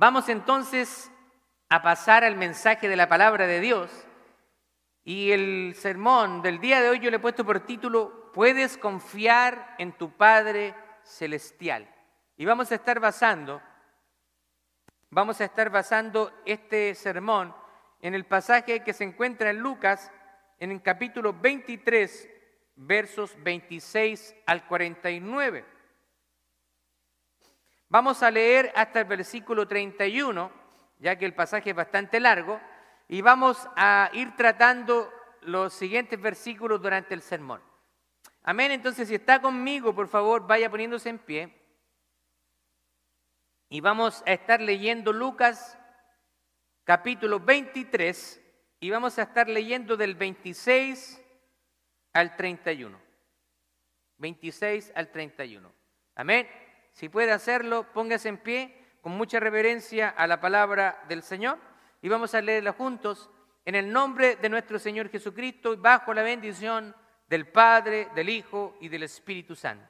Vamos entonces a pasar al mensaje de la palabra de Dios. Y el sermón del día de hoy yo le he puesto por título, Puedes confiar en tu Padre Celestial. Y vamos a estar basando, vamos a estar basando este sermón en el pasaje que se encuentra en Lucas, en el capítulo 23, versos 26 al 49. Vamos a leer hasta el versículo 31, ya que el pasaje es bastante largo, y vamos a ir tratando los siguientes versículos durante el sermón. Amén, entonces si está conmigo, por favor, vaya poniéndose en pie. Y vamos a estar leyendo Lucas capítulo 23 y vamos a estar leyendo del 26 al 31. 26 al 31. Amén. Si puede hacerlo, póngase en pie con mucha reverencia a la palabra del Señor y vamos a leerla juntos en el nombre de nuestro Señor Jesucristo y bajo la bendición del Padre, del Hijo y del Espíritu Santo.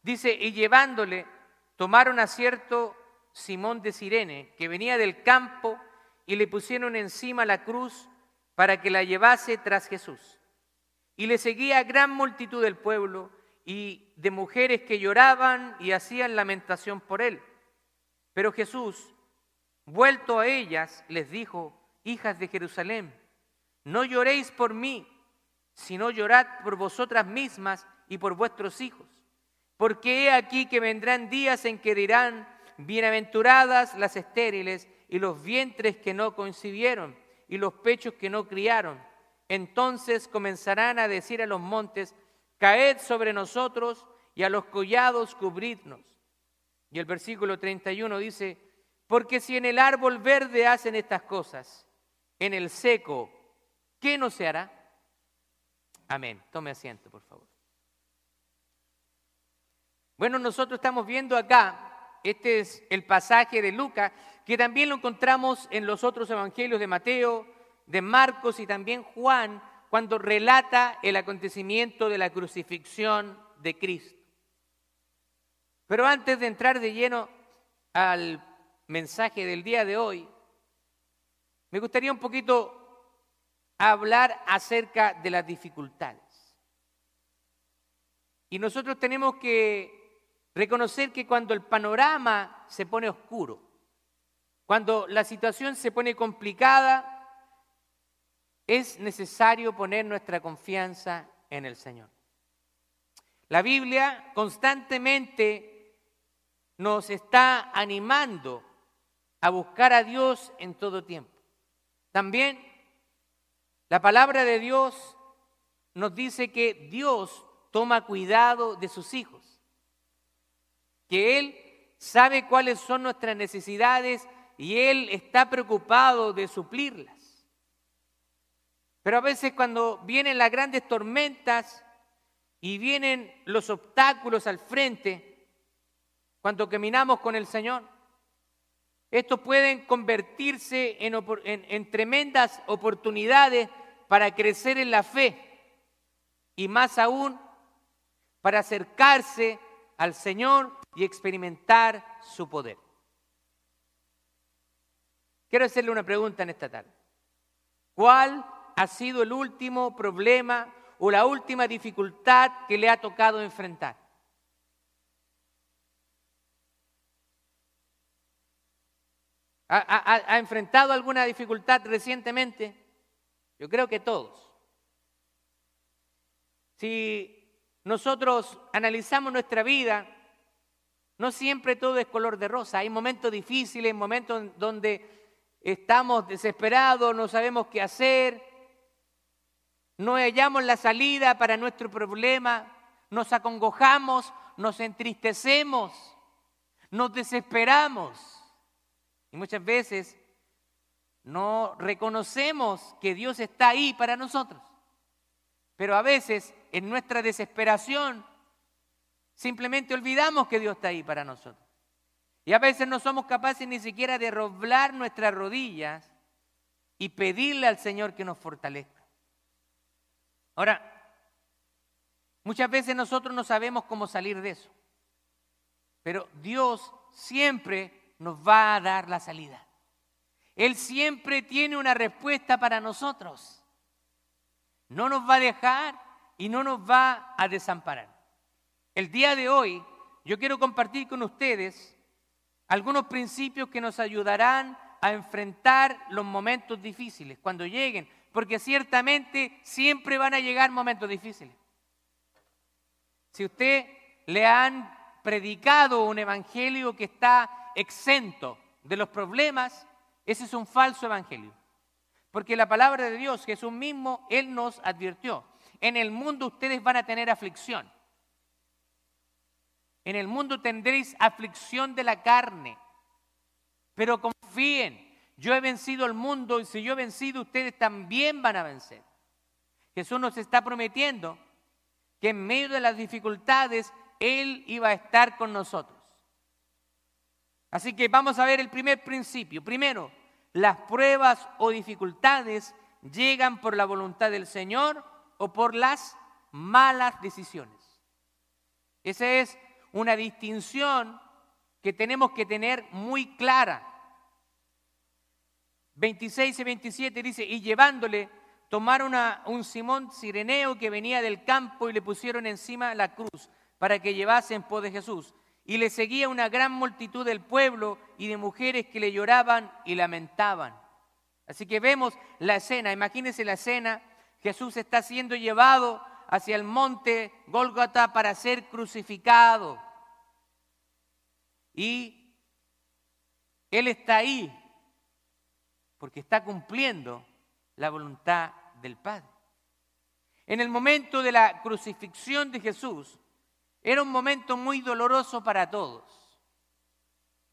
Dice, y llevándole, tomaron a cierto Simón de Sirene, que venía del campo, y le pusieron encima la cruz para que la llevase tras Jesús. Y le seguía gran multitud del pueblo y de mujeres que lloraban y hacían lamentación por él. Pero Jesús, vuelto a ellas, les dijo, hijas de Jerusalén, no lloréis por mí, sino llorad por vosotras mismas y por vuestros hijos. Porque he aquí que vendrán días en que dirán, bienaventuradas las estériles y los vientres que no concibieron y los pechos que no criaron. Entonces comenzarán a decir a los montes, caed sobre nosotros y a los collados cubridnos. Y el versículo 31 dice, porque si en el árbol verde hacen estas cosas, en el seco, ¿qué no se hará? Amén. Tome asiento, por favor. Bueno, nosotros estamos viendo acá, este es el pasaje de Lucas, que también lo encontramos en los otros evangelios de Mateo, de Marcos y también Juan, cuando relata el acontecimiento de la crucifixión de Cristo. Pero antes de entrar de lleno al mensaje del día de hoy, me gustaría un poquito hablar acerca de las dificultades. Y nosotros tenemos que reconocer que cuando el panorama se pone oscuro, cuando la situación se pone complicada, es necesario poner nuestra confianza en el Señor. La Biblia constantemente nos está animando a buscar a Dios en todo tiempo. También la palabra de Dios nos dice que Dios toma cuidado de sus hijos, que Él sabe cuáles son nuestras necesidades y Él está preocupado de suplirlas. Pero a veces cuando vienen las grandes tormentas y vienen los obstáculos al frente, cuando caminamos con el Señor, estos pueden convertirse en, tremendas oportunidades para crecer en la fe y más aún para acercarse al Señor y experimentar su poder. Quiero hacerle una pregunta en esta tarde. ¿Cuál ha sido el último problema o la última dificultad que le ha tocado enfrentar? ¿Ha, enfrentado alguna dificultad recientemente? Yo creo que todos. Si nosotros analizamos nuestra vida, no siempre todo es color de rosa. Hay momentos difíciles, momentos donde estamos desesperados, no sabemos qué hacer, no hallamos la salida para nuestro problema, nos acongojamos, nos entristecemos, nos desesperamos. Y muchas veces no reconocemos que Dios está ahí para nosotros. Pero a veces en nuestra desesperación simplemente olvidamos que Dios está ahí para nosotros. Y a veces no somos capaces ni siquiera de roblar nuestras rodillas y pedirle al Señor que nos fortalezca. Ahora, muchas veces nosotros no sabemos cómo salir de eso, pero Dios siempre nos va a dar la salida. Él siempre tiene una respuesta para nosotros. No nos va a dejar y no nos va a desamparar. El día de hoy yo quiero compartir con ustedes algunos principios que nos ayudarán a enfrentar los momentos difíciles cuando lleguen, porque ciertamente siempre van a llegar momentos difíciles. Si usted le han predicado un evangelio que está exento de los problemas, ese es un falso evangelio. Porque la palabra de Dios, Jesús mismo, Él nos advirtió. En el mundo ustedes van a tener aflicción. En el mundo tendréis aflicción de la carne. Pero confíen, yo he vencido el mundo y si yo he vencido, ustedes también van a vencer. Jesús nos está prometiendo que en medio de las dificultades Él iba a estar con nosotros. Así que vamos a ver el primer principio. Primero, las pruebas o dificultades llegan por la voluntad del Señor o por las malas decisiones. Esa es una distinción que tenemos que tener muy clara. 26 y 27 dice, y llevándole, tomaron a un Simón Sireneo que venía del campo y le pusieron encima la cruz para que llevase en pos de Jesús. Y le seguía una gran multitud del pueblo y de mujeres que le lloraban y lamentaban. Así que vemos la escena, imagínense la escena, Jesús está siendo llevado hacia el monte Gólgota para ser crucificado. Y Él está ahí porque está cumpliendo la voluntad del Padre. En el momento de la crucifixión de Jesús, era un momento muy doloroso para todos,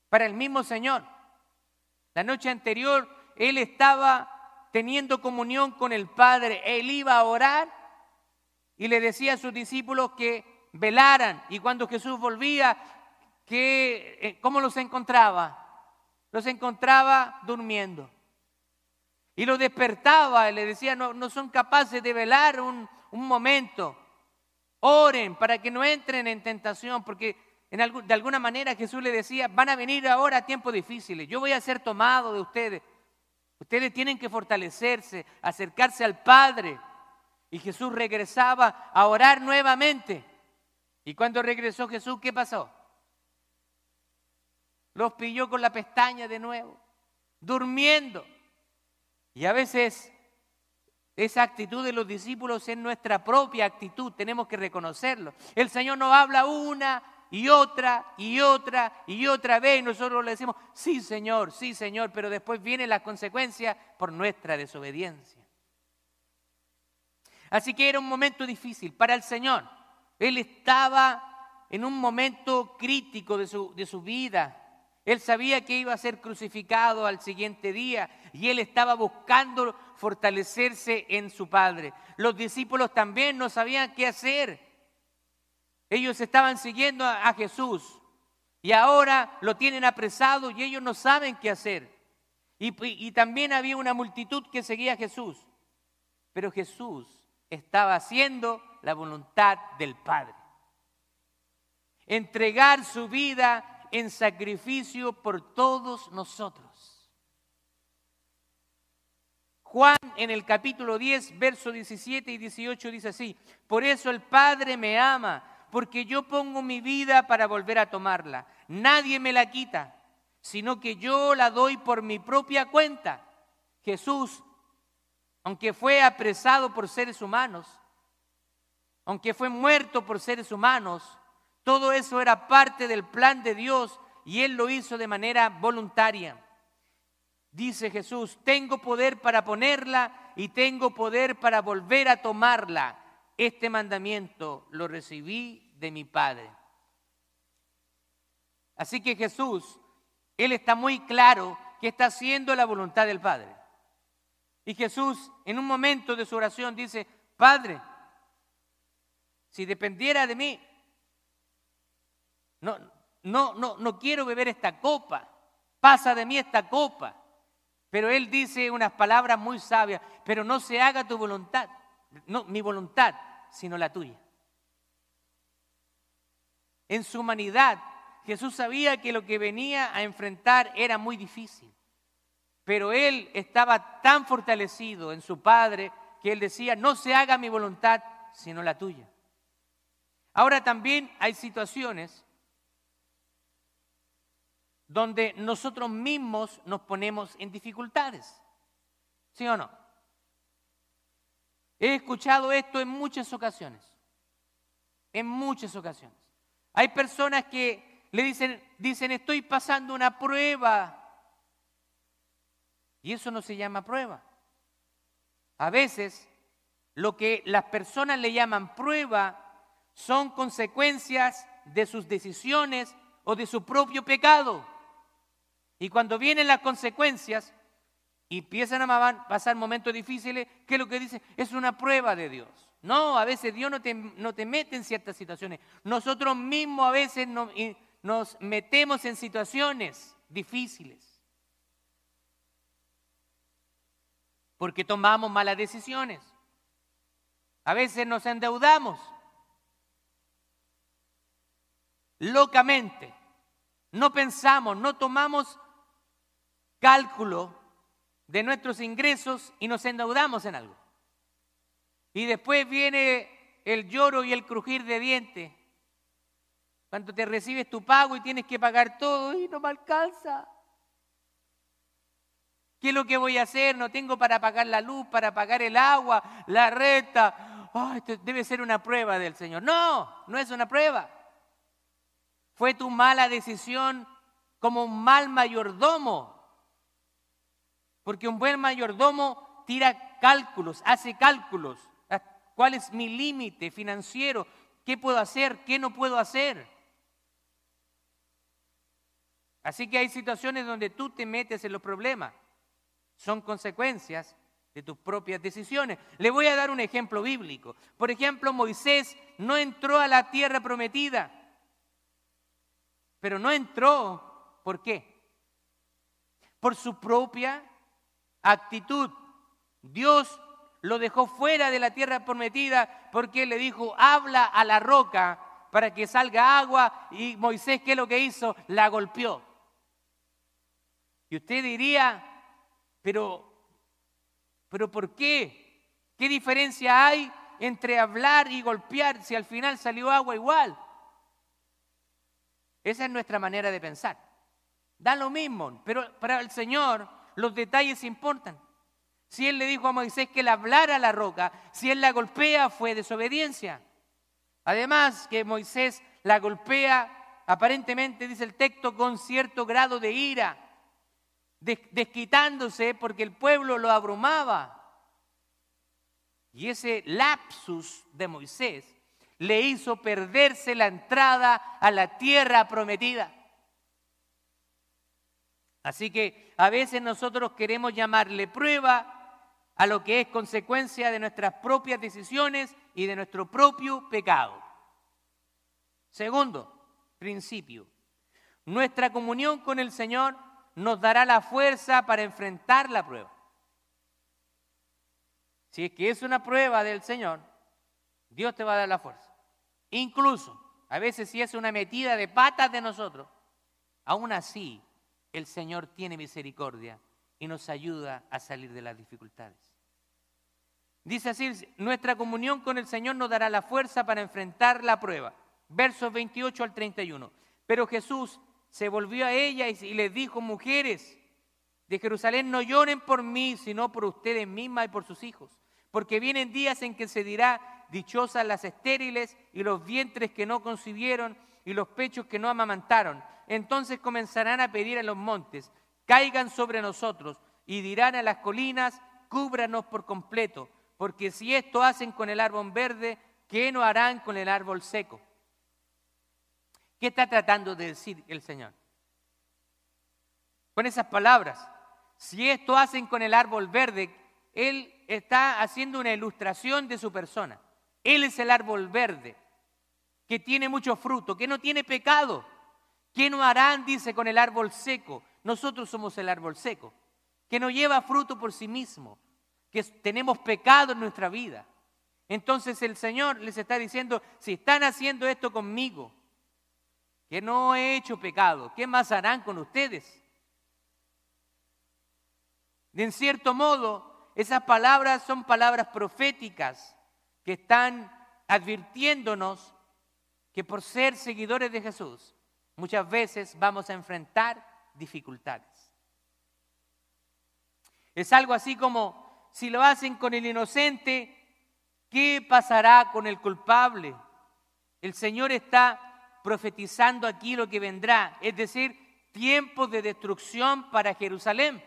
para el mismo Señor. La noche anterior Él estaba teniendo comunión con el Padre, Él iba a orar y le decía a sus discípulos que velaran y cuando Jesús volvía, que, eh, ¿cómo los encontraba? Los encontraba durmiendo. Y lo despertaba y le decía, no, no son capaces de velar un, un momento. Oren para que no entren en tentación, porque en de alguna manera Jesús le decía, van a venir ahora tiempos difíciles, yo voy a ser tomado de ustedes. Ustedes tienen que fortalecerse, acercarse al Padre. Y Jesús regresaba a orar nuevamente. Y cuando regresó Jesús, ¿qué pasó? Los pilló con la pestaña de nuevo, durmiendo. Y a veces esa actitud de los discípulos es nuestra propia actitud, tenemos que reconocerlo. El Señor nos habla una y otra y otra y otra vez y nosotros le decimos, sí Señor, sí Señor, pero después vienen las consecuencias por nuestra desobediencia. Así que era un momento difícil para el Señor. Él estaba en un momento crítico de su, de su vida. Él sabía que iba a ser crucificado al siguiente día y él estaba buscando fortalecerse en su Padre. Los discípulos también no sabían qué hacer. Ellos estaban siguiendo a, Jesús y ahora lo tienen apresado y ellos no saben qué hacer. Y, también había una multitud que seguía a Jesús. Pero Jesús estaba haciendo la voluntad del Padre. Entregar su vida en sacrificio por todos nosotros. Juan en el capítulo 10, verso 17 y 18 dice así, por eso el Padre me ama, porque yo pongo mi vida para volver a tomarla. Nadie me la quita, sino que yo la doy por mi propia cuenta. Jesús, aunque fue apresado por seres humanos, aunque fue muerto por seres humanos, todo eso era parte del plan de Dios y Él lo hizo de manera voluntaria. Dice Jesús, tengo poder para ponerla y tengo poder para volver a tomarla. Este mandamiento lo recibí de mi Padre. Así que Jesús, Él está muy claro que está haciendo la voluntad del Padre. Y Jesús en un momento de su oración dice, Padre, si dependiera de mí, no, no, no, no quiero beber esta copa, pasa de mí esta copa. Pero él dice unas palabras muy sabias, pero no se haga tu voluntad, no mi voluntad, sino la tuya. En su humanidad, Jesús sabía que lo que venía a enfrentar era muy difícil. Pero él estaba tan fortalecido en su Padre que él decía, no se haga mi voluntad, sino la tuya. Ahora también hay situaciones donde nosotros mismos nos ponemos en dificultades. ¿Sí o no? He escuchado esto en muchas ocasiones. En muchas ocasiones. Hay personas que le dicen, dicen, estoy pasando una prueba. Y eso no se llama prueba. A veces lo que las personas le llaman prueba son consecuencias de sus decisiones o de su propio pecado. Y cuando vienen las consecuencias y empiezan a pasar momentos difíciles, ¿qué es lo que dice? Es una prueba de Dios. No, a veces Dios no te, mete en ciertas situaciones. Nosotros mismos a veces nos metemos en situaciones difíciles. Porque tomamos malas decisiones. A veces nos endeudamos locamente. No pensamos, no tomamos cálculo de nuestros ingresos y nos endeudamos en algo. Y después viene el lloro y el crujir de dientes. Cuando te recibes tu pago y tienes que pagar todo y no me alcanza. ¿Qué es lo que voy a hacer? No tengo para pagar la luz, para pagar el agua, la renta. debe ser una prueba del Señor. No, no es una prueba. Fue tu mala decisión como un mal mayordomo porque un buen mayordomo tira cálculos, hace cálculos. Ah, ¿Cuál es mi límite financiero? ¿Qué puedo hacer? ¿Qué no puedo hacer? Así que hay situaciones donde tú te metes en los problemas. Son consecuencias de tus propias decisiones. Le voy a dar un ejemplo bíblico. Por ejemplo, Moisés no entró a la tierra prometida. Pero no entró, ¿por qué? Por su propia actitud. Dios lo dejó fuera de la tierra prometida porque le dijo, habla a la roca para que salga agua y Moisés, ¿qué es lo que hizo? La golpeó. Y usted diría, pero, pero ¿por qué? ¿Qué diferencia hay entre hablar y golpear si al final salió agua igual? Esa es nuestra manera de pensar. Da lo mismo, pero para el Señor los detalles importan. Si él le dijo a Moisés que le hablara a la roca, si él la golpea, fue desobediencia. Además que Moisés la golpea, aparentemente dice el texto, con cierto grado de ira, desquitándose porque el pueblo lo abrumaba. Y ese lapsus de Moisés le hizo perderse la entrada a la tierra prometida. Así que a veces nosotros queremos llamarle prueba a lo que es consecuencia de nuestras propias decisiones y de nuestro propio pecado. Segundo principio, nuestra comunión con el Señor nos dará la fuerza para enfrentar la prueba. Si es que es una prueba del Señor, Dios te va a dar la fuerza. Incluso, a veces si es una metida de patas de nosotros, aún así el Señor tiene misericordia y nos ayuda a salir de las dificultades. Dice así, nuestra comunión con el Señor nos dará la fuerza para enfrentar la prueba. Versos 28 al 31. Pero Jesús se volvió a ella y les dijo, mujeres de Jerusalén, no lloren por mí, sino por ustedes mismas y por sus hijos. Porque vienen días en que se dirá, dichosas las estériles y los vientres que no concibieron y los pechos que no amamantaron entonces comenzarán a pedir a los montes, caigan sobre nosotros y dirán a las colinas, cúbranos por completo, porque si esto hacen con el árbol verde, ¿qué no harán con el árbol seco? ¿Qué está tratando de decir el Señor? Con esas palabras, si esto hacen con el árbol verde, Él está haciendo una ilustración de su persona. Él es el árbol verde, que tiene mucho fruto, que no tiene pecado. ¿Qué no harán, dice, con el árbol seco? Nosotros somos el árbol seco, que no lleva fruto por sí mismo, que tenemos pecado en nuestra vida. Entonces el Señor les está diciendo, si están haciendo esto conmigo, que no he hecho pecado, ¿qué más harán con ustedes? De en cierto modo, esas palabras son palabras proféticas que están advirtiéndonos que por ser seguidores de Jesús, muchas veces vamos a enfrentar dificultades. Es algo así como, si lo hacen con el inocente, ¿qué pasará con el culpable? El Señor está profetizando aquí lo que vendrá, es decir, tiempos de destrucción para Jerusalén.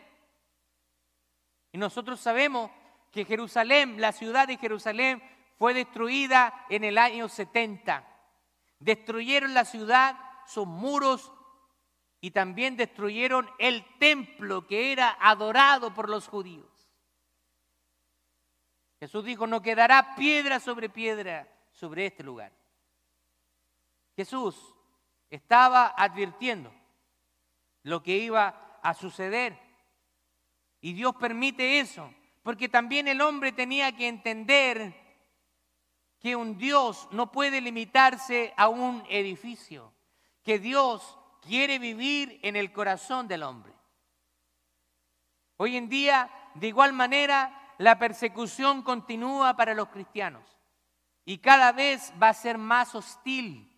Y nosotros sabemos que Jerusalén, la ciudad de Jerusalén, fue destruida en el año 70. Destruyeron la ciudad, sus muros y también destruyeron el templo que era adorado por los judíos. Jesús dijo, no quedará piedra sobre piedra sobre este lugar. Jesús estaba advirtiendo lo que iba a suceder. Y Dios permite eso, porque también el hombre tenía que entender que un Dios no puede limitarse a un edificio, que Dios quiere vivir en el corazón del hombre. Hoy en día, de igual manera, la persecución continúa para los cristianos y cada vez va a ser más hostil,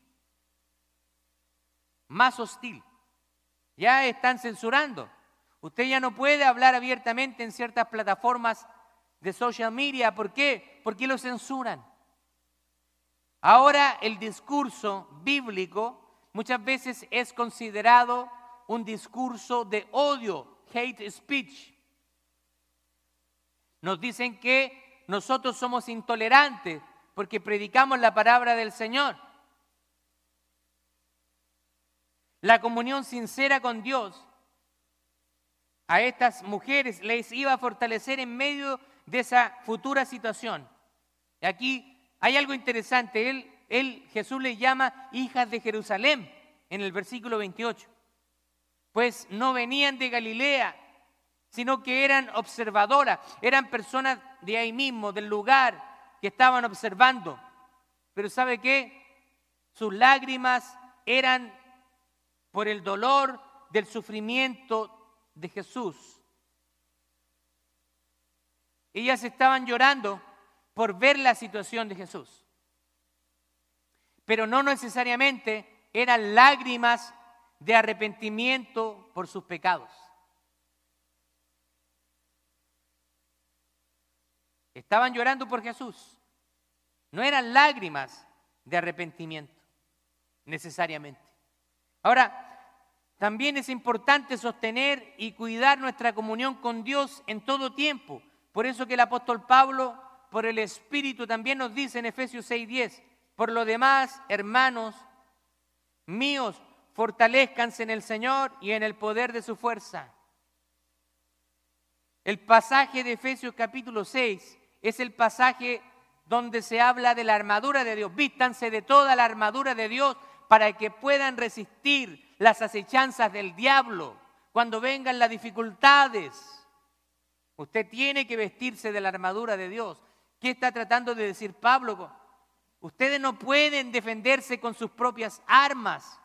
más hostil. Ya están censurando. Usted ya no puede hablar abiertamente en ciertas plataformas de social media. ¿Por qué? Porque lo censuran. Ahora el discurso bíblico muchas veces es considerado un discurso de odio, hate speech. Nos dicen que nosotros somos intolerantes porque predicamos la palabra del Señor. La comunión sincera con Dios a estas mujeres les iba a fortalecer en medio de esa futura situación. Aquí hay algo interesante. Él él, Jesús les llama hijas de Jerusalén en el versículo 28. Pues no venían de Galilea, sino que eran observadoras, eran personas de ahí mismo, del lugar que estaban observando. Pero ¿sabe qué? Sus lágrimas eran por el dolor del sufrimiento de Jesús. Ellas estaban llorando por ver la situación de Jesús pero no necesariamente eran lágrimas de arrepentimiento por sus pecados. Estaban llorando por Jesús. No eran lágrimas de arrepentimiento, necesariamente. Ahora, también es importante sostener y cuidar nuestra comunión con Dios en todo tiempo. Por eso que el apóstol Pablo, por el Espíritu, también nos dice en Efesios 6:10, por lo demás, hermanos míos, fortalezcanse en el Señor y en el poder de su fuerza. El pasaje de Efesios capítulo 6 es el pasaje donde se habla de la armadura de Dios. Vístanse de toda la armadura de Dios para que puedan resistir las acechanzas del diablo cuando vengan las dificultades. Usted tiene que vestirse de la armadura de Dios. ¿Qué está tratando de decir Pablo? Ustedes no pueden defenderse con sus propias armas,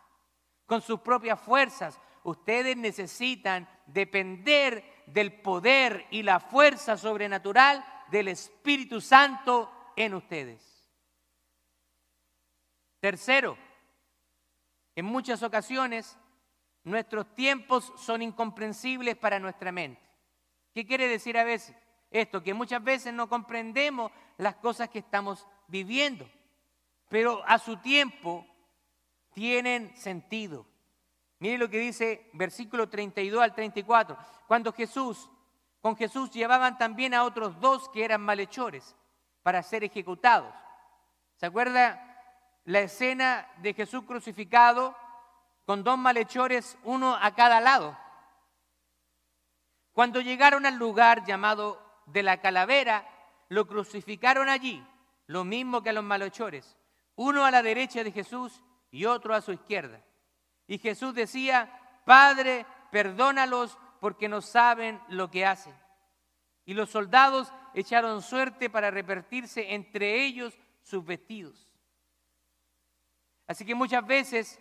con sus propias fuerzas. Ustedes necesitan depender del poder y la fuerza sobrenatural del Espíritu Santo en ustedes. Tercero, en muchas ocasiones nuestros tiempos son incomprensibles para nuestra mente. ¿Qué quiere decir a veces? Esto, que muchas veces no comprendemos las cosas que estamos viviendo pero a su tiempo tienen sentido. Mire lo que dice versículo 32 al 34. Cuando Jesús, con Jesús llevaban también a otros dos que eran malhechores para ser ejecutados. ¿Se acuerda la escena de Jesús crucificado con dos malhechores, uno a cada lado? Cuando llegaron al lugar llamado de la calavera, lo crucificaron allí, lo mismo que a los malhechores uno a la derecha de Jesús y otro a su izquierda. Y Jesús decía, Padre, perdónalos porque no saben lo que hacen. Y los soldados echaron suerte para repartirse entre ellos sus vestidos. Así que muchas veces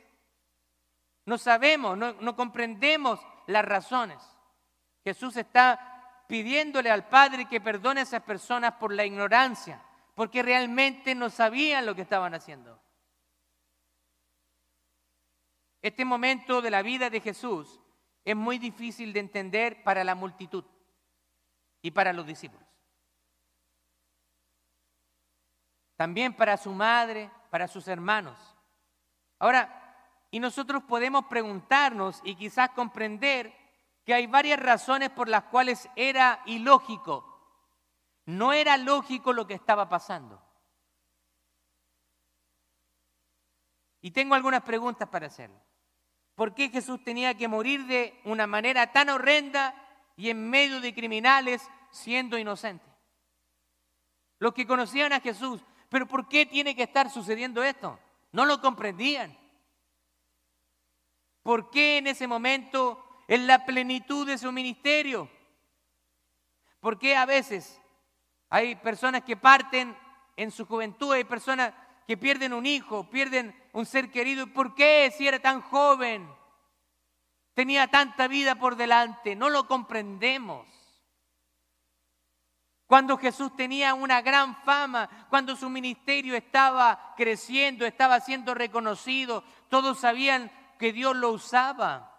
No sabemos, no, no comprendemos las razones. Jesús está pidiéndole al Padre que perdone a esas personas por la ignorancia, porque realmente no sabían lo que estaban haciendo. Este momento de la vida de Jesús es muy difícil de entender para la multitud y para los discípulos. También para su madre, para sus hermanos. Ahora, y nosotros podemos preguntarnos y quizás comprender que hay varias razones por las cuales era ilógico. No era lógico lo que estaba pasando. Y tengo algunas preguntas para hacerle. ¿Por qué Jesús tenía que morir de una manera tan horrenda y en medio de criminales siendo inocente? Los que conocían a Jesús, pero ¿por qué tiene que estar sucediendo esto? No lo comprendían. ¿Por qué en ese momento, en la plenitud de su ministerio? ¿Por qué a veces hay personas que parten en su juventud, hay personas que pierden un hijo, pierden un ser querido. ¿Por qué si era tan joven? Tenía tanta vida por delante. No lo comprendemos. Cuando Jesús tenía una gran fama, cuando su ministerio estaba creciendo, estaba siendo reconocido, todos sabían que Dios lo usaba.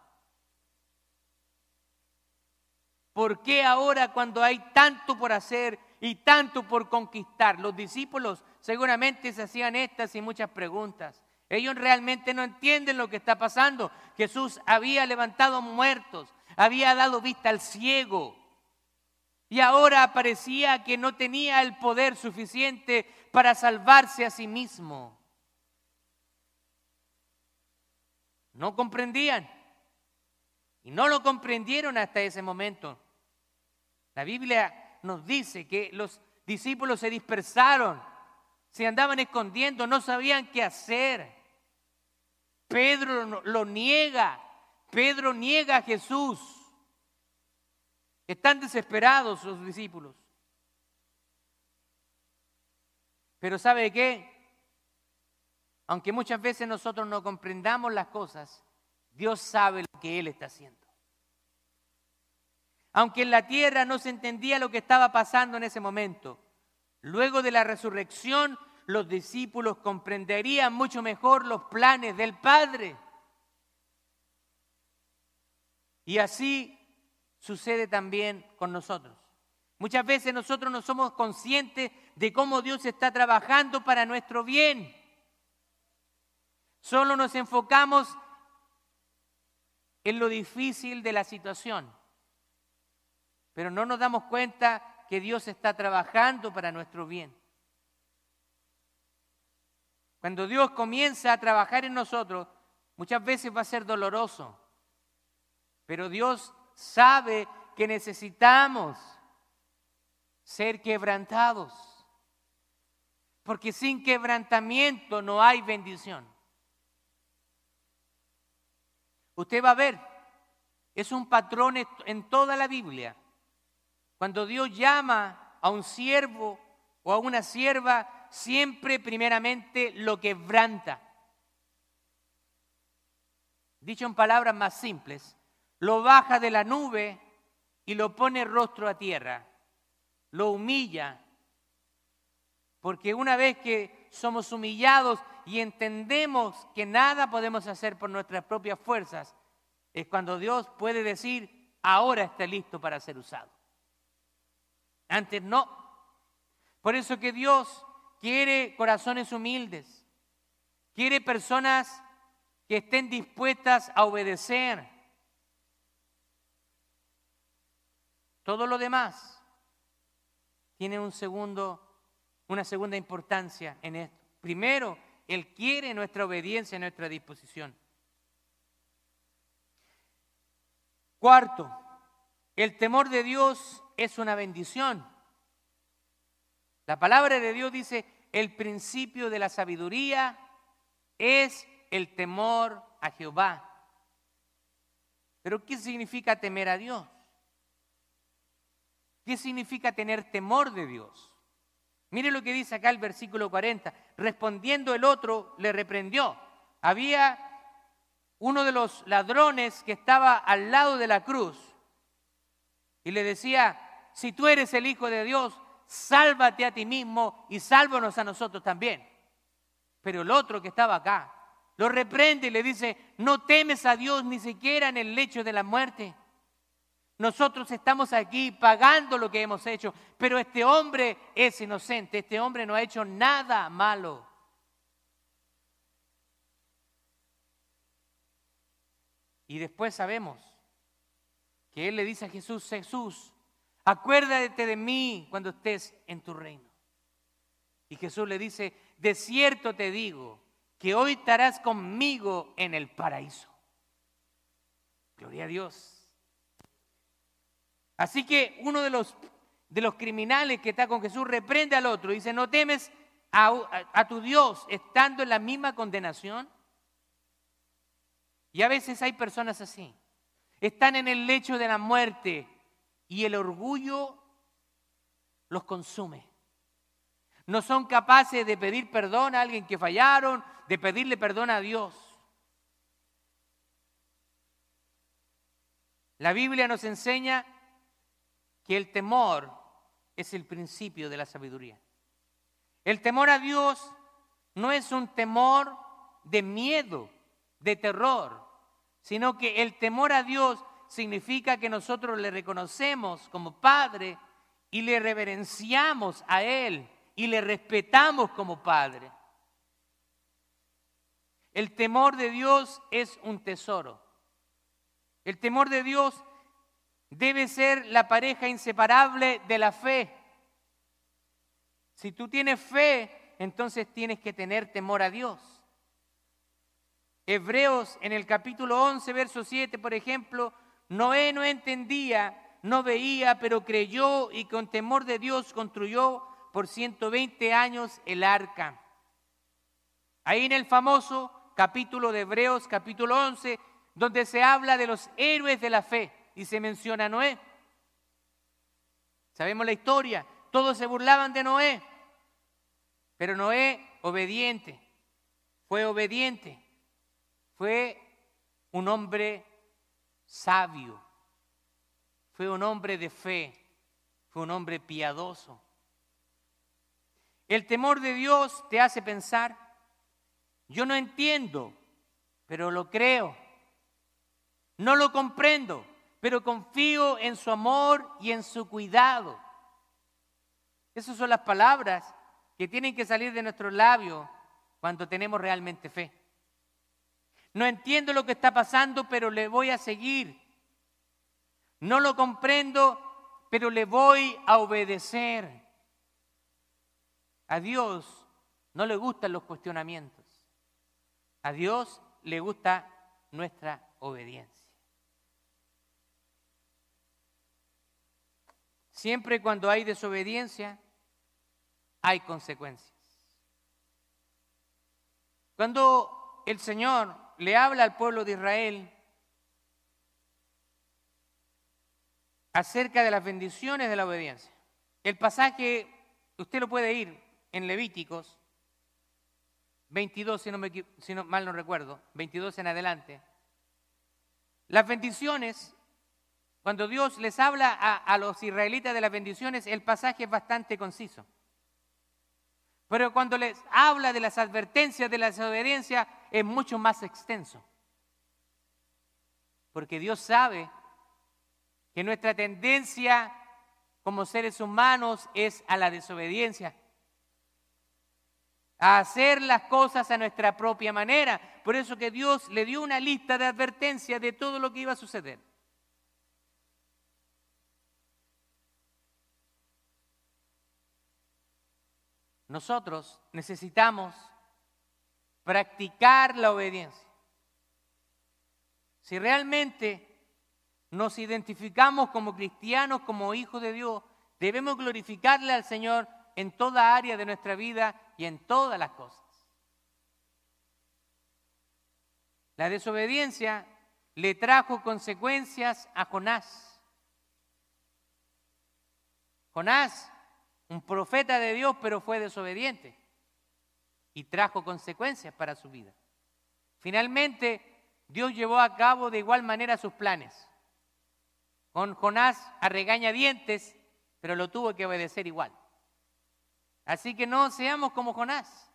¿Por qué ahora cuando hay tanto por hacer y tanto por conquistar? Los discípulos seguramente se hacían estas y muchas preguntas. Ellos realmente no entienden lo que está pasando. Jesús había levantado muertos, había dado vista al ciego. Y ahora parecía que no tenía el poder suficiente para salvarse a sí mismo. No comprendían. Y no lo comprendieron hasta ese momento. La Biblia nos dice que los discípulos se dispersaron se andaban escondiendo, no sabían qué hacer. Pedro lo niega, Pedro niega a Jesús. Están desesperados los discípulos. Pero ¿sabe qué? Aunque muchas veces nosotros no comprendamos las cosas, Dios sabe lo que Él está haciendo. Aunque en la tierra no se entendía lo que estaba pasando en ese momento, Luego de la resurrección, los discípulos comprenderían mucho mejor los planes del Padre. Y así sucede también con nosotros. Muchas veces nosotros no somos conscientes de cómo Dios está trabajando para nuestro bien. Solo nos enfocamos en lo difícil de la situación, pero no nos damos cuenta que Dios está trabajando para nuestro bien. Cuando Dios comienza a trabajar en nosotros, muchas veces va a ser doloroso, pero Dios sabe que necesitamos ser quebrantados, porque sin quebrantamiento no hay bendición. Usted va a ver, es un patrón en toda la Biblia. Cuando Dios llama a un siervo o a una sierva, siempre primeramente lo quebranta. Dicho en palabras más simples, lo baja de la nube y lo pone rostro a tierra, lo humilla, porque una vez que somos humillados y entendemos que nada podemos hacer por nuestras propias fuerzas, es cuando Dios puede decir, ahora está listo para ser usado. Antes no. Por eso que Dios quiere corazones humildes, quiere personas que estén dispuestas a obedecer. Todo lo demás tiene un segundo, una segunda importancia en esto. Primero, Él quiere nuestra obediencia, nuestra disposición. Cuarto, el temor de Dios es una bendición. La palabra de Dios dice, el principio de la sabiduría es el temor a Jehová. Pero ¿qué significa temer a Dios? ¿Qué significa tener temor de Dios? Mire lo que dice acá el versículo 40. Respondiendo el otro, le reprendió. Había uno de los ladrones que estaba al lado de la cruz y le decía, si tú eres el Hijo de Dios, sálvate a ti mismo y sálvanos a nosotros también. Pero el otro que estaba acá lo reprende y le dice, no temes a Dios ni siquiera en el lecho de la muerte. Nosotros estamos aquí pagando lo que hemos hecho, pero este hombre es inocente, este hombre no ha hecho nada malo. Y después sabemos que él le dice a Jesús, Jesús, acuérdate de mí cuando estés en tu reino. Y Jesús le dice, de cierto te digo, que hoy estarás conmigo en el paraíso. Gloria a Dios. Así que uno de los, de los criminales que está con Jesús reprende al otro dice, ¿no temes a, a tu Dios estando en la misma condenación? Y a veces hay personas así. Están en el lecho de la muerte y el orgullo los consume. No son capaces de pedir perdón a alguien que fallaron, de pedirle perdón a Dios. La Biblia nos enseña que el temor es el principio de la sabiduría. El temor a Dios no es un temor de miedo, de terror, sino que el temor a Dios significa que nosotros le reconocemos como Padre y le reverenciamos a Él y le respetamos como Padre. El temor de Dios es un tesoro. El temor de Dios debe ser la pareja inseparable de la fe. Si tú tienes fe, entonces tienes que tener temor a Dios. Hebreos en el capítulo 11, verso 7, por ejemplo, Noé no entendía, no veía, pero creyó y con temor de Dios construyó por 120 años el arca. Ahí en el famoso capítulo de Hebreos, capítulo 11, donde se habla de los héroes de la fe y se menciona a Noé. Sabemos la historia, todos se burlaban de Noé, pero Noé obediente, fue obediente, fue un hombre sabio, fue un hombre de fe, fue un hombre piadoso. El temor de Dios te hace pensar, yo no entiendo, pero lo creo. No lo comprendo, pero confío en su amor y en su cuidado. Esas son las palabras que tienen que salir de nuestros labios cuando tenemos realmente fe. No entiendo lo que está pasando, pero le voy a seguir. No lo comprendo, pero le voy a obedecer. A Dios no le gustan los cuestionamientos. A Dios le gusta nuestra obediencia. Siempre cuando hay desobediencia, hay consecuencias. Cuando el Señor le habla al pueblo de Israel acerca de las bendiciones de la obediencia, el pasaje, usted lo puede ir en Levíticos 22, si no, me, si no mal no recuerdo, 22 en adelante. Las bendiciones cuando Dios les habla a, los israelitas de las bendiciones, el pasaje es bastante conciso. Pero cuando les habla de las advertencias de la desobediencia, es mucho más extenso. Porque Dios sabe que nuestra tendencia como seres humanos es a la desobediencia, a hacer las cosas a nuestra propia manera. Por eso que Dios le dio una lista de advertencias de todo lo que iba a suceder. Nosotros necesitamos practicar la obediencia. Si realmente nos identificamos como cristianos, como hijos de Dios, debemos glorificarle al Señor en toda área de nuestra vida y en todas las cosas. La desobediencia le trajo consecuencias a Jonás. Jonás un profeta de Dios, pero fue desobediente y trajo consecuencias para su vida. Finalmente, Dios llevó a cabo de igual manera sus planes. Con Jonás a regañadientes, pero lo tuvo que obedecer igual. Así que no seamos como Jonás,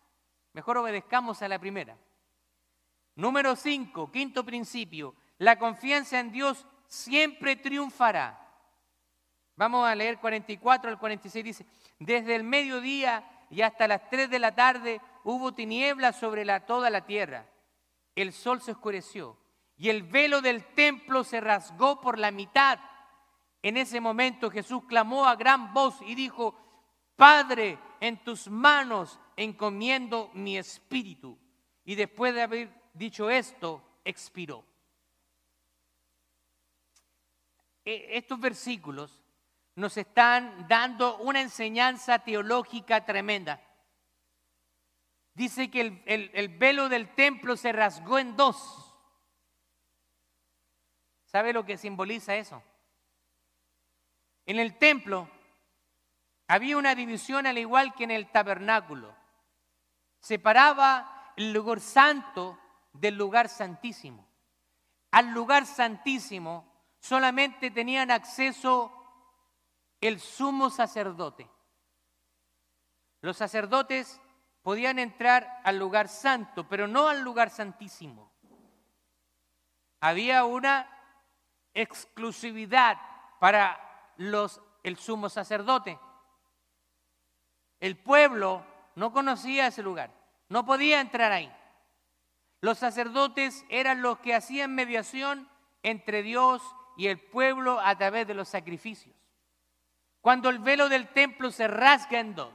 mejor obedezcamos a la primera. Número cinco, quinto principio, la confianza en Dios siempre triunfará. Vamos a leer 44 al 46, dice, desde el mediodía y hasta las 3 de la tarde hubo tinieblas sobre toda la tierra. El sol se oscureció y el velo del templo se rasgó por la mitad. En ese momento Jesús clamó a gran voz y dijo, Padre, en tus manos encomiendo mi espíritu. Y después de haber dicho esto, expiró. E, estos versículos nos están dando una enseñanza teológica tremenda. Dice que el, velo del templo se rasgó en dos. ¿Sabe lo que simboliza eso? En el templo había una división al igual que en el tabernáculo. Separaba el lugar santo del lugar santísimo. Al lugar santísimo solamente tenían acceso el sumo sacerdote. Los sacerdotes podían entrar al lugar santo, pero no al lugar santísimo. Había una exclusividad para los, el sumo sacerdote. El pueblo no conocía ese lugar, no podía entrar ahí. Los sacerdotes eran los que hacían mediación entre Dios y el pueblo a través de los sacrificios. Cuando el velo del templo se rasga en dos,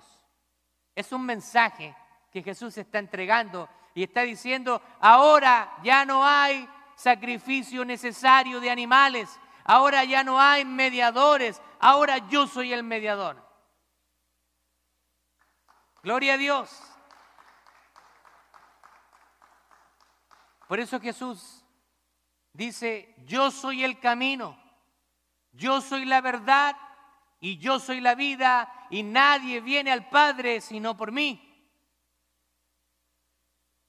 es un mensaje que Jesús está entregando y está diciendo, ahora ya no hay sacrificio necesario de animales, ahora ya no hay mediadores, ahora yo soy el mediador. Gloria a Dios. Por eso Jesús dice, yo soy el camino, yo soy la verdad y yo soy la vida y nadie viene al Padre sino por mí.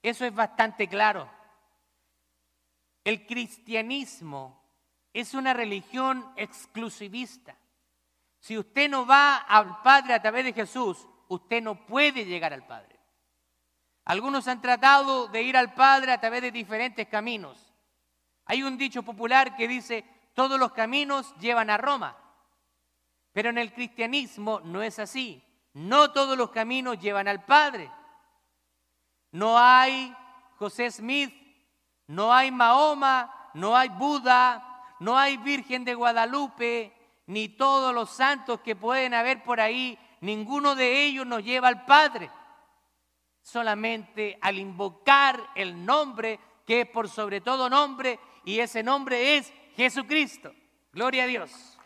Eso es bastante claro. El cristianismo es una religión exclusivista. Si usted no va al Padre a través de Jesús, usted no puede llegar al Padre. Algunos han tratado de ir al Padre a través de diferentes caminos. Hay un dicho popular que dice, todos los caminos llevan a Roma. Pero en el cristianismo no es así. No todos los caminos llevan al Padre. No hay José Smith, no hay Mahoma, no hay Buda, no hay Virgen de Guadalupe, ni todos los santos que pueden haber por ahí. Ninguno de ellos nos lleva al Padre. Solamente al invocar el nombre que es por sobre todo nombre, y ese nombre es Jesucristo. Gloria a Dios.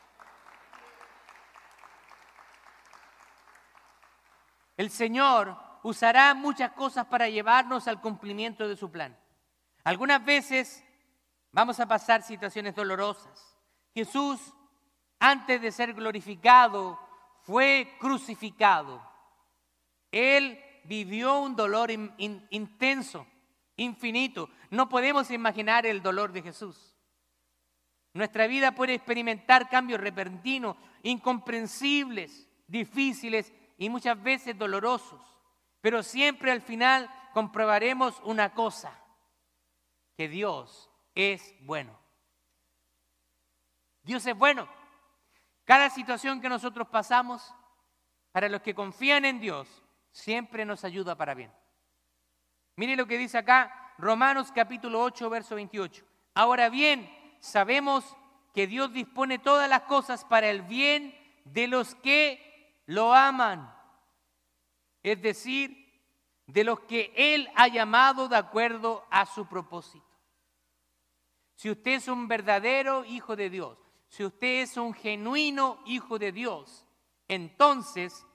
El Señor usará muchas cosas para llevarnos al cumplimiento de su plan. Algunas veces vamos a pasar situaciones dolorosas. Jesús, antes de ser glorificado, fue crucificado. Él vivió un dolor intenso, infinito. No podemos imaginar el dolor de Jesús. Nuestra vida puede experimentar cambios repentinos, incomprensibles, difíciles y muchas veces dolorosos, pero siempre al final comprobaremos una cosa, que Dios es bueno. Dios es bueno. Cada situación que nosotros pasamos, para los que confían en Dios, siempre nos ayuda para bien. Mire lo que dice acá Romanos capítulo 8, verso 28. Ahora bien, sabemos que Dios dispone todas las cosas para el bien de los que lo aman, es decir, de los que Él ha llamado de acuerdo a su propósito. Si usted es un verdadero hijo de Dios, si usted es un genuino hijo de Dios, entonces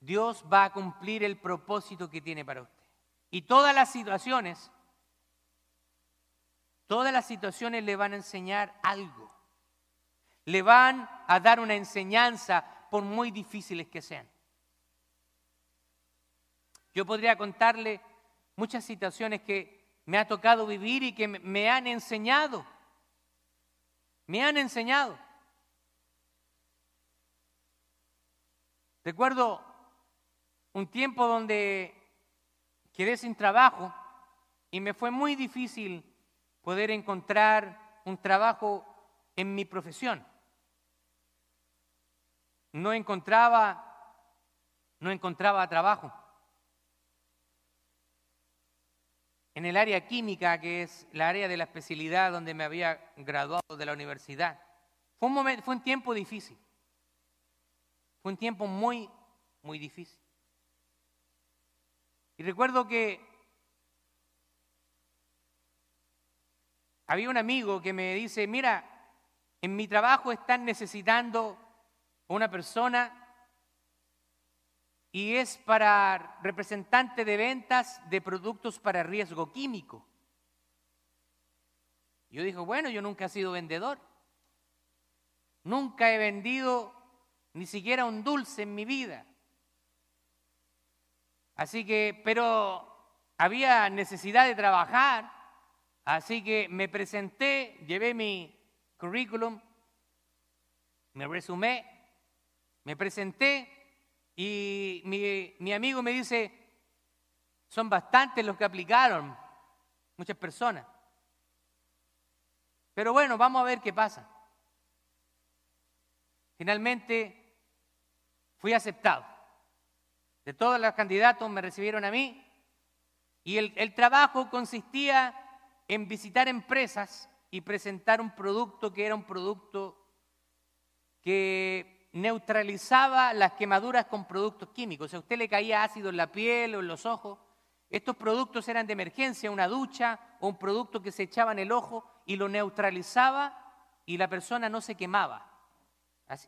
Dios va a cumplir el propósito que tiene para usted. Y todas las situaciones, todas las situaciones le van a enseñar algo le van a dar una enseñanza por muy difíciles que sean. Yo podría contarle muchas situaciones que me ha tocado vivir y que me han enseñado. Me han enseñado. Recuerdo un tiempo donde quedé sin trabajo y me fue muy difícil poder encontrar un trabajo en mi profesión. No encontraba, no encontraba trabajo. En el área química, que es la área de la especialidad donde me había graduado de la universidad. Fue un, momento, fue un tiempo difícil. Fue un tiempo muy, muy difícil. Y recuerdo que había un amigo que me dice, mira, en mi trabajo están necesitando una persona y es para representante de ventas de productos para riesgo químico. Yo dije, bueno, yo nunca he sido vendedor. Nunca he vendido ni siquiera un dulce en mi vida. Así que, pero había necesidad de trabajar, así que me presenté, llevé mi currículum, me resumé, me presenté y mi, mi amigo me dice, son bastantes los que aplicaron, muchas personas. Pero bueno, vamos a ver qué pasa. Finalmente fui aceptado. De todos los candidatos me recibieron a mí y el, el trabajo consistía en visitar empresas y presentar un producto que era un producto que neutralizaba las quemaduras con productos químicos. Si a usted le caía ácido en la piel o en los ojos, estos productos eran de emergencia, una ducha o un producto que se echaba en el ojo y lo neutralizaba y la persona no se quemaba.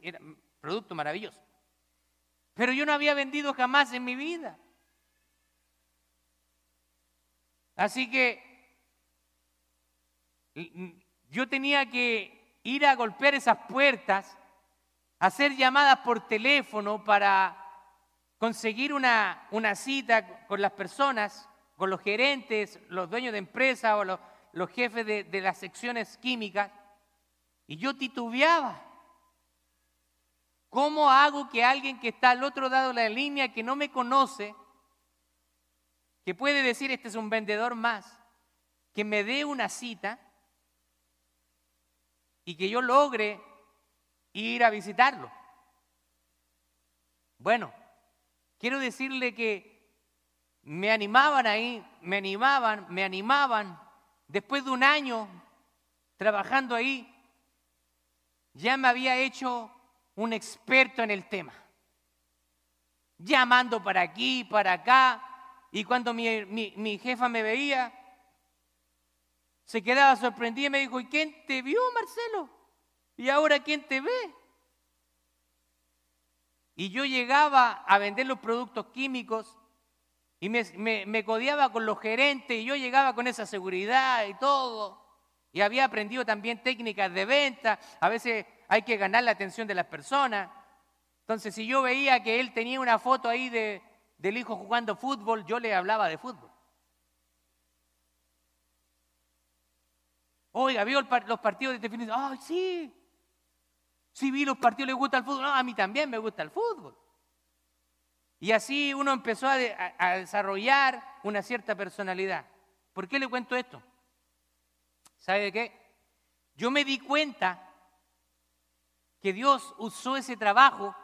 era un producto maravilloso. Pero yo no había vendido jamás en mi vida. Así que yo tenía que ir a golpear esas puertas, hacer llamadas por teléfono para conseguir una, cita con las personas, con los gerentes, los dueños de empresa o los, los jefes de, de las secciones químicas. Y yo titubeaba. ¿Cómo hago que alguien que está al otro lado de la línea, que no me conoce, que puede decir este es un vendedor más, que me dé una cita y que yo logre ir a visitarlo? Bueno, quiero decirle que me animaban ahí, me animaban, me animaban. Después de un año trabajando ahí, ya me había hecho un experto en el tema, llamando para aquí, para acá, y cuando mi, jefa me veía, se quedaba sorprendida y me dijo, ¿y quién te vio, Marcelo? ¿Y ahora quién te ve? Y yo llegaba a vender los productos químicos y me, codeaba con los gerentes y yo llegaba con esa seguridad y todo. Y había aprendido también técnicas de venta. A veces hay que ganar la atención de las personas. Entonces, si yo veía que él tenía una foto ahí de, del hijo jugando fútbol, yo le hablaba de fútbol. Oiga, ¿vio los partidos de definición? ¡Ay, sí! Sí, vi los partidos, ¿le gusta el fútbol? No, a mí también me gusta el fútbol. Y así uno empezó a, a desarrollar una cierta personalidad. ¿Por qué le cuento esto? ¿Sabe de qué? Yo me di cuenta que Dios usó ese trabajo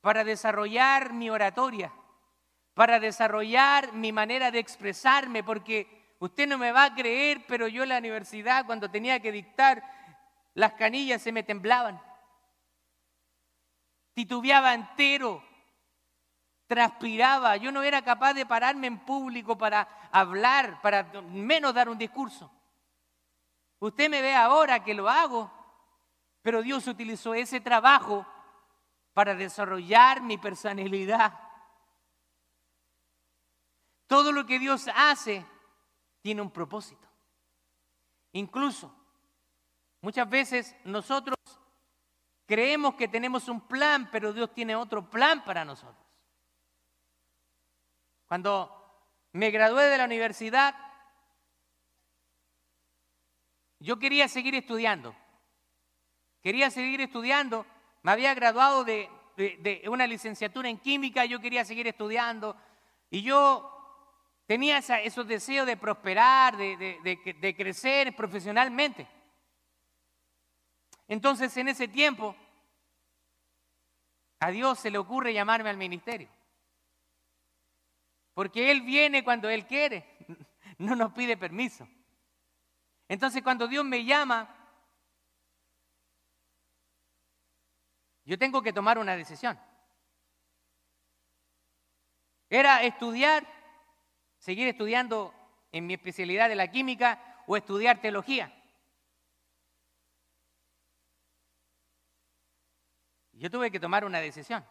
para desarrollar mi oratoria, para desarrollar mi manera de expresarme, porque usted no me va a creer, pero yo en la universidad cuando tenía que dictar, las canillas se me temblaban, titubeaba entero, transpiraba, yo no era capaz de pararme en público para hablar, para menos dar un discurso. Usted me ve ahora que lo hago, pero Dios utilizó ese trabajo para desarrollar mi personalidad. Todo lo que Dios hace tiene un propósito. Incluso, muchas veces nosotros creemos que tenemos un plan, pero Dios tiene otro plan para nosotros. Cuando me gradué de la universidad, yo quería seguir estudiando. Quería seguir estudiando. Me había graduado de, una licenciatura en química, yo quería seguir estudiando. Y yo tenía esos deseos de prosperar, de crecer profesionalmente. Entonces, en ese tiempo, a Dios se le ocurre llamarme al ministerio. Porque Él viene cuando Él quiere, no nos pide permiso. Entonces cuando Dios me llama, yo tengo que tomar una decisión. Era estudiar, seguir estudiando en mi especialidad de la química o estudiar teología. Yo tuve que tomar una decisión.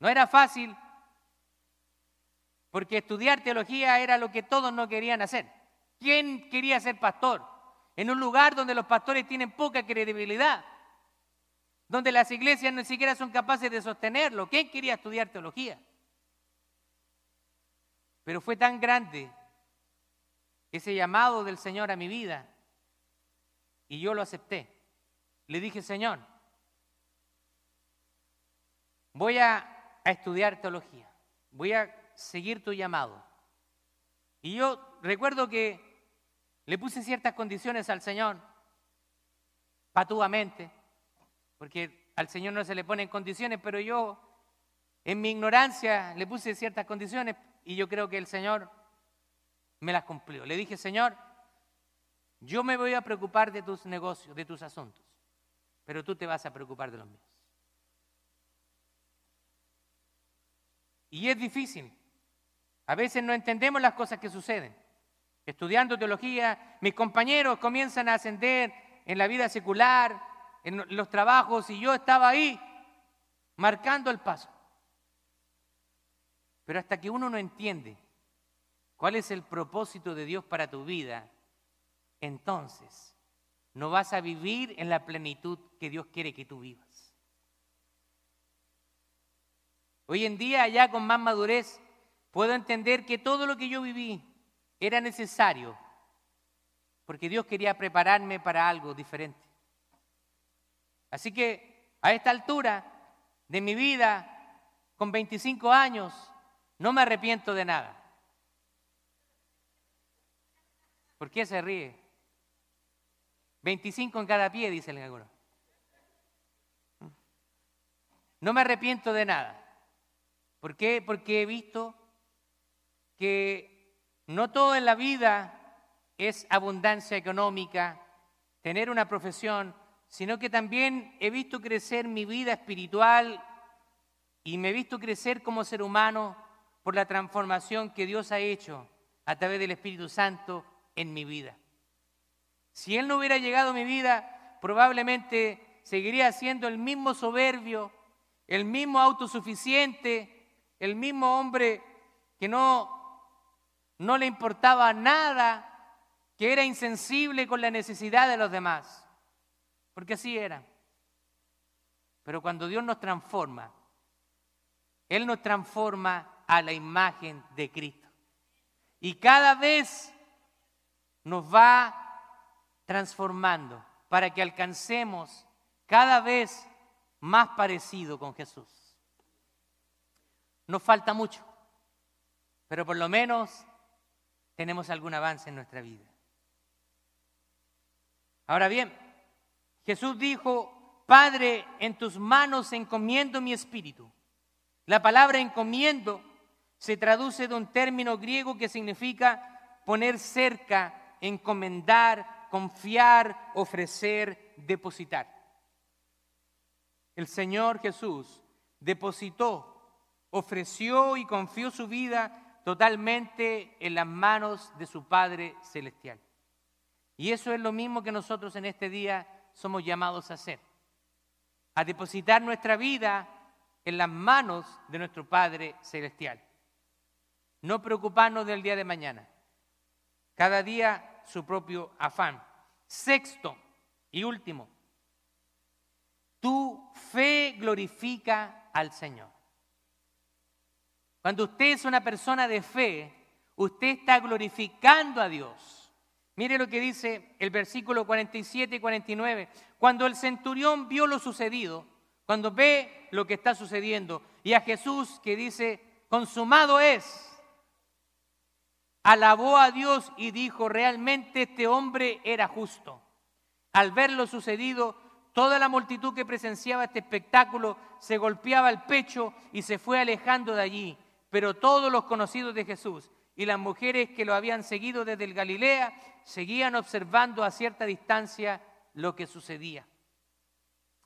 No era fácil porque estudiar teología era lo que todos no querían hacer. ¿Quién quería ser pastor? En un lugar donde los pastores tienen poca credibilidad, donde las iglesias ni siquiera son capaces de sostenerlo. ¿Quién quería estudiar teología? Pero fue tan grande ese llamado del Señor a mi vida y yo lo acepté. Le dije, Señor, voy a, estudiar teología, voy a seguir tu llamado. Y yo recuerdo que le puse ciertas condiciones al Señor, patuamente, porque al Señor no se le ponen condiciones, pero yo en mi ignorancia le puse ciertas condiciones y yo creo que el Señor me las cumplió. Le dije, Señor, yo me voy a preocupar de tus negocios, de tus asuntos, pero tú te vas a preocupar de los míos. Y es difícil, a veces no entendemos las cosas que suceden. Estudiando teología, mis compañeros comienzan a ascender en la vida secular, en los trabajos, y yo estaba ahí marcando el paso. Pero hasta que uno no entiende cuál es el propósito de Dios para tu vida, entonces no vas a vivir en la plenitud que Dios quiere que tú vivas. Hoy en día, ya con más madurez, puedo entender que todo lo que yo viví era necesario, porque Dios quería prepararme para algo diferente. Así que a esta altura de mi vida, con 25 años, no me arrepiento de nada. ¿Por qué se ríe? 25 en cada pie, dice el alguno. No me arrepiento de nada. ¿Por qué? Porque he visto que no todo en la vida es abundancia económica, tener una profesión, sino que también he visto crecer mi vida espiritual y me he visto crecer como ser humano por la transformación que Dios ha hecho a través del Espíritu Santo en mi vida. Si Él no hubiera llegado a mi vida, probablemente seguiría siendo el mismo soberbio, el mismo autosuficiente, el mismo hombre que no no le importaba nada, que era insensible con la necesidad de los demás, porque así era. Pero cuando Dios nos transforma, Él nos transforma a la imagen de Cristo. Y cada vez nos va transformando para que alcancemos cada vez más parecido con Jesús. Nos falta mucho, pero por lo menos tenemos algún avance en nuestra vida. Ahora bien, Jesús dijo, Padre, en tus manos encomiendo mi espíritu. La palabra encomiendo se traduce de un término griego que significa poner cerca, encomendar, confiar, ofrecer, depositar. El Señor Jesús depositó, ofreció y confió su vida totalmente en las manos de su Padre Celestial. Y eso es lo mismo que nosotros en este día somos llamados a hacer, a depositar nuestra vida en las manos de nuestro Padre Celestial. No preocuparnos del día de mañana. Cada día su propio afán. Sexto y último, tu fe glorifica al Señor. Cuando usted es una persona de fe, usted está glorificando a Dios. Mire lo que dice el versículo 47 y 49. Cuando el centurión vio lo sucedido, cuando ve lo que está sucediendo, y a Jesús que dice, consumado es, alabó a Dios y dijo, realmente este hombre era justo. Al ver lo sucedido, toda la multitud que presenciaba este espectáculo se golpeaba el pecho y se fue alejando de allí pero todos los conocidos de Jesús y las mujeres que lo habían seguido desde el Galilea seguían observando a cierta distancia lo que sucedía.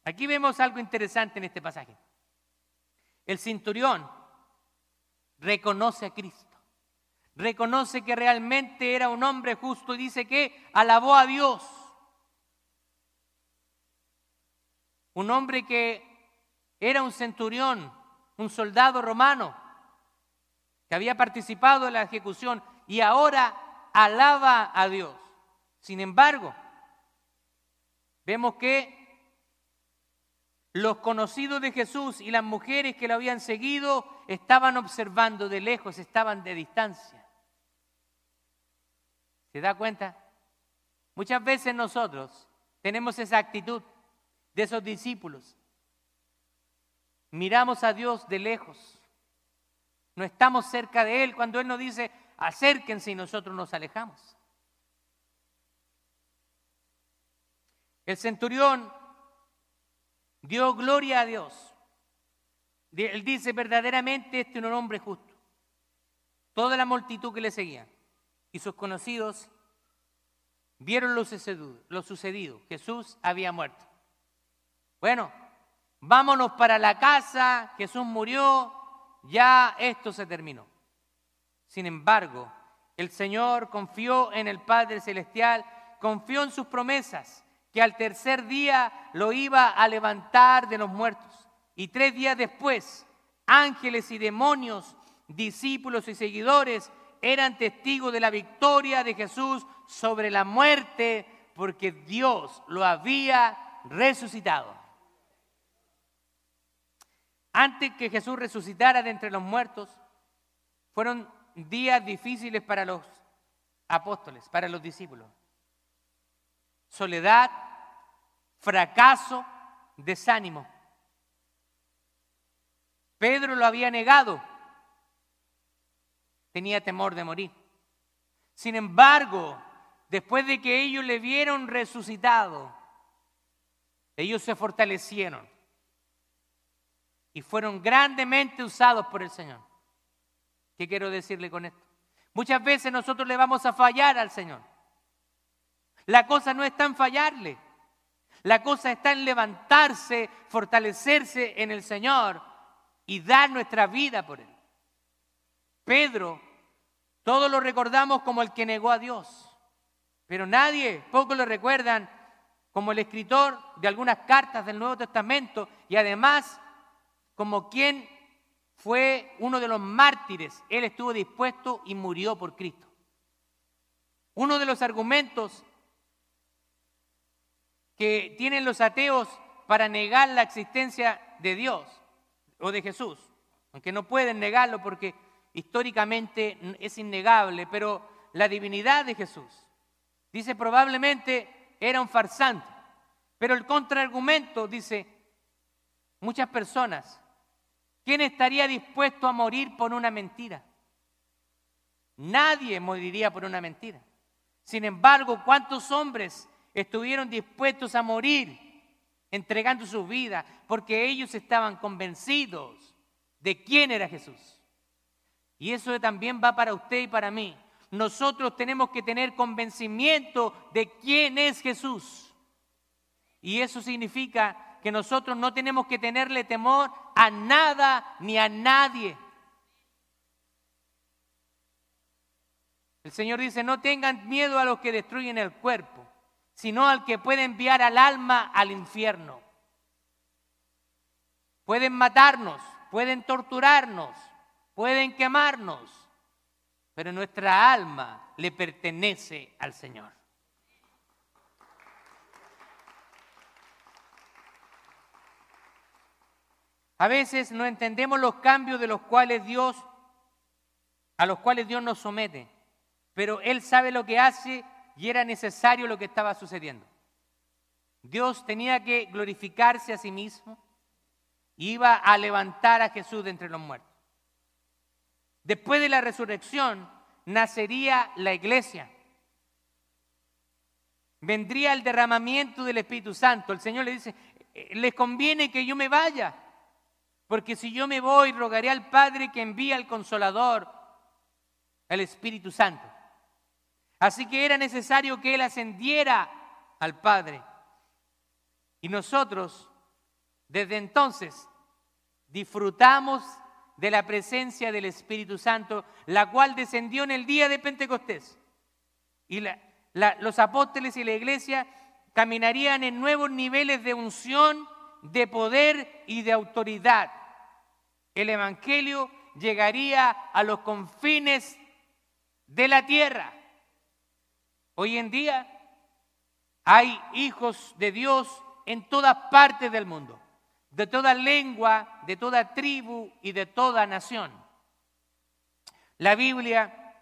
Aquí vemos algo interesante en este pasaje. El cinturón reconoce a Cristo, reconoce que realmente era un hombre justo y dice que alabó a Dios. Un hombre que era un centurión, un soldado romano, que había participado en la ejecución y ahora alaba a Dios. Sin embargo, vemos que los conocidos de Jesús y las mujeres que lo habían seguido estaban observando de lejos, estaban de distancia. ¿Se da cuenta? Muchas veces nosotros tenemos esa actitud de esos discípulos. Miramos a Dios de lejos no estamos cerca de Él cuando Él nos dice, acérquense y nosotros nos alejamos. El centurión dio gloria a Dios. Él dice, verdaderamente este es un hombre justo. Toda la multitud que le seguía y sus conocidos vieron lo sucedido. Jesús había muerto. Bueno, vámonos para la casa, Jesús murió, ya esto se terminó. Sin embargo, el Señor confió en el Padre Celestial, confió en sus promesas, que al tercer día lo iba a levantar de los muertos. Y tres días después, ángeles y demonios, discípulos y seguidores eran testigos de la victoria de Jesús sobre la muerte, porque Dios lo había resucitado. Antes que Jesús resucitara de entre los muertos, fueron días difíciles para los apóstoles, para los discípulos. Soledad, fracaso, desánimo. Pedro lo había negado, tenía temor de morir. Sin embargo, después de que ellos le vieron resucitado, ellos se fortalecieron y fueron grandemente usados por el Señor. ¿Qué quiero decirle con esto? Muchas veces nosotros le vamos a fallar al Señor. La cosa no está en fallarle. La cosa está en levantarse, fortalecerse en el Señor y dar nuestra vida por Él. Pedro, todos lo recordamos como el que negó a Dios, pero nadie, pocos lo recuerdan como el escritor de algunas cartas del Nuevo Testamento y además como quien fue uno de los mártires. Él estuvo dispuesto y murió por Cristo. Uno de los argumentos que tienen los ateos para negar la existencia de Dios o de Jesús, aunque no pueden negarlo porque históricamente es innegable, pero la divinidad de Jesús, dice probablemente era un farsante, pero el contraargumento dice, muchas personas ¿Quién estaría dispuesto a morir por una mentira? Nadie moriría por una mentira. Sin embargo, ¿cuántos hombres estuvieron dispuestos a morir entregando su vida porque ellos estaban convencidos de quién era Jesús? Y eso también va para usted y para mí. Nosotros tenemos que tener convencimiento de quién es Jesús. Y eso significa que nosotros no tenemos que tenerle temor a nada ni a nadie. El Señor dice, no tengan miedo a los que destruyen el cuerpo, sino al que puede enviar al alma al infierno. Pueden matarnos, pueden torturarnos, pueden quemarnos, pero nuestra alma le pertenece al Señor. A veces no entendemos los cambios de los cuales Dios a los cuales Dios nos somete, pero Él sabe lo que hace y era necesario lo que estaba sucediendo. Dios tenía que glorificarse a sí mismo, iba a levantar a Jesús de entre los muertos. Después de la resurrección nacería la iglesia. Vendría el derramamiento del Espíritu Santo. El Señor le dice, eh, les conviene que yo me vaya, porque si yo me voy, rogaré al Padre que envíe al Consolador, el Espíritu Santo. Así que era necesario que Él ascendiera al Padre. Y nosotros, desde entonces, disfrutamos de la presencia del Espíritu Santo, la cual descendió en el día de Pentecostés. Y los apóstoles y la iglesia caminarían en nuevos niveles de unción, de poder y de autoridad. El Evangelio llegaría a los confines de la tierra. Hoy en día hay hijos de Dios en todas partes del mundo de toda lengua, de toda tribu y de toda nación. La Biblia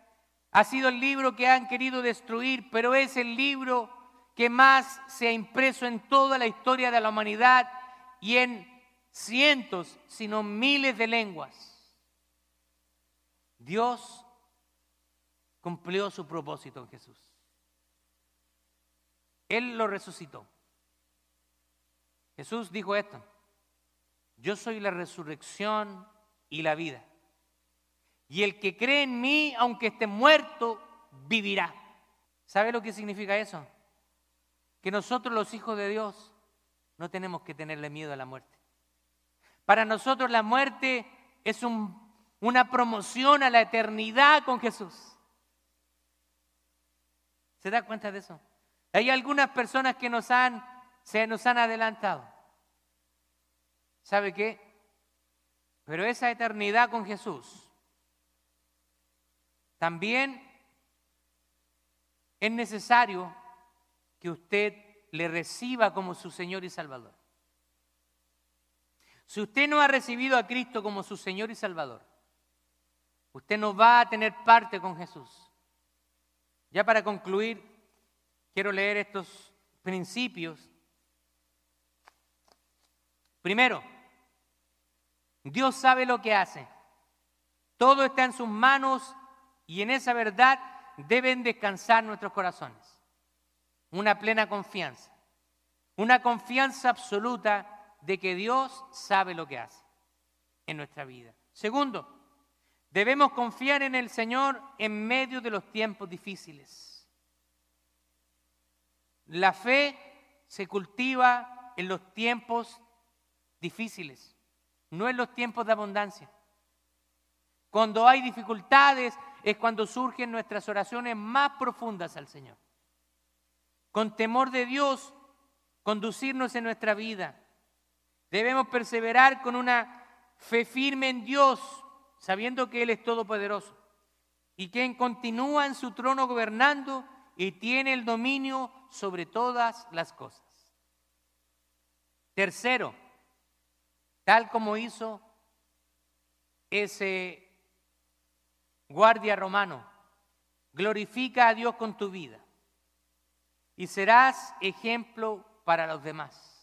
ha sido el libro que han querido destruir, pero es el libro que más se ha impreso en toda la historia de la humanidad y en cientos, sino miles de lenguas. Dios cumplió su propósito en Jesús. Él lo resucitó. Jesús dijo esto. Yo soy la resurrección y la vida. Y el que cree en mí, aunque esté muerto, vivirá. ¿Sabe lo que significa eso? Que nosotros los hijos de Dios no tenemos que tenerle miedo a la muerte. Para nosotros la muerte es una promoción a la eternidad con Jesús. ¿Se da cuenta de eso? Hay algunas personas que nos han, se nos han adelantado. ¿Sabe qué? Pero esa eternidad con Jesús también es necesario que usted le reciba como su Señor y Salvador. Si usted no ha recibido a Cristo como su Señor y Salvador, usted no va a tener parte con Jesús. Ya para concluir, quiero leer estos principios. Primero, Dios sabe lo que hace. Todo está en sus manos y en esa verdad deben descansar nuestros corazones. Una plena confianza. Una confianza absoluta de que Dios sabe lo que hace en nuestra vida. Segundo, debemos confiar en el Señor en medio de los tiempos difíciles. La fe se cultiva en los tiempos difíciles no en los tiempos de abundancia. Cuando hay dificultades es cuando surgen nuestras oraciones más profundas al Señor. Con temor de Dios, conducirnos en nuestra vida. Debemos perseverar con una fe firme en Dios, sabiendo que Él es todopoderoso y quien continúa en su trono gobernando y tiene el dominio sobre todas las cosas. Tercero, tal como hizo ese guardia romano. Glorifica a Dios con tu vida y serás ejemplo para los demás.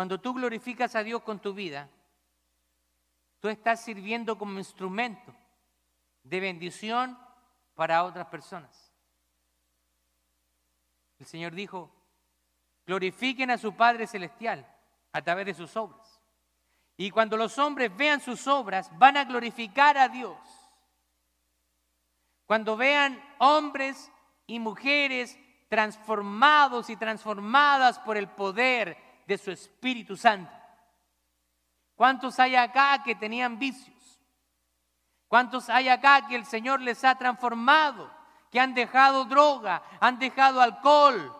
Cuando tú glorificas a Dios con tu vida, tú estás sirviendo como instrumento de bendición para otras personas. El Señor dijo, glorifiquen a su Padre Celestial a través de sus obras. Y cuando los hombres vean sus obras, van a glorificar a Dios. Cuando vean hombres y mujeres transformados y transformadas por el poder de su Espíritu Santo. ¿Cuántos hay acá que tenían vicios? ¿Cuántos hay acá que el Señor les ha transformado? Que han dejado droga, han dejado alcohol,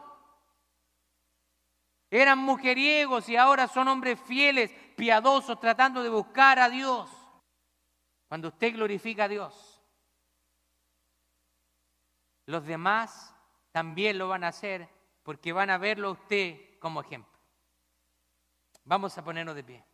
eran mujeriegos y ahora son hombres fieles, piadosos, tratando de buscar a Dios. Cuando usted glorifica a Dios, los demás también lo van a hacer porque van a verlo a usted como ejemplo. Vamos a ponernos de pie.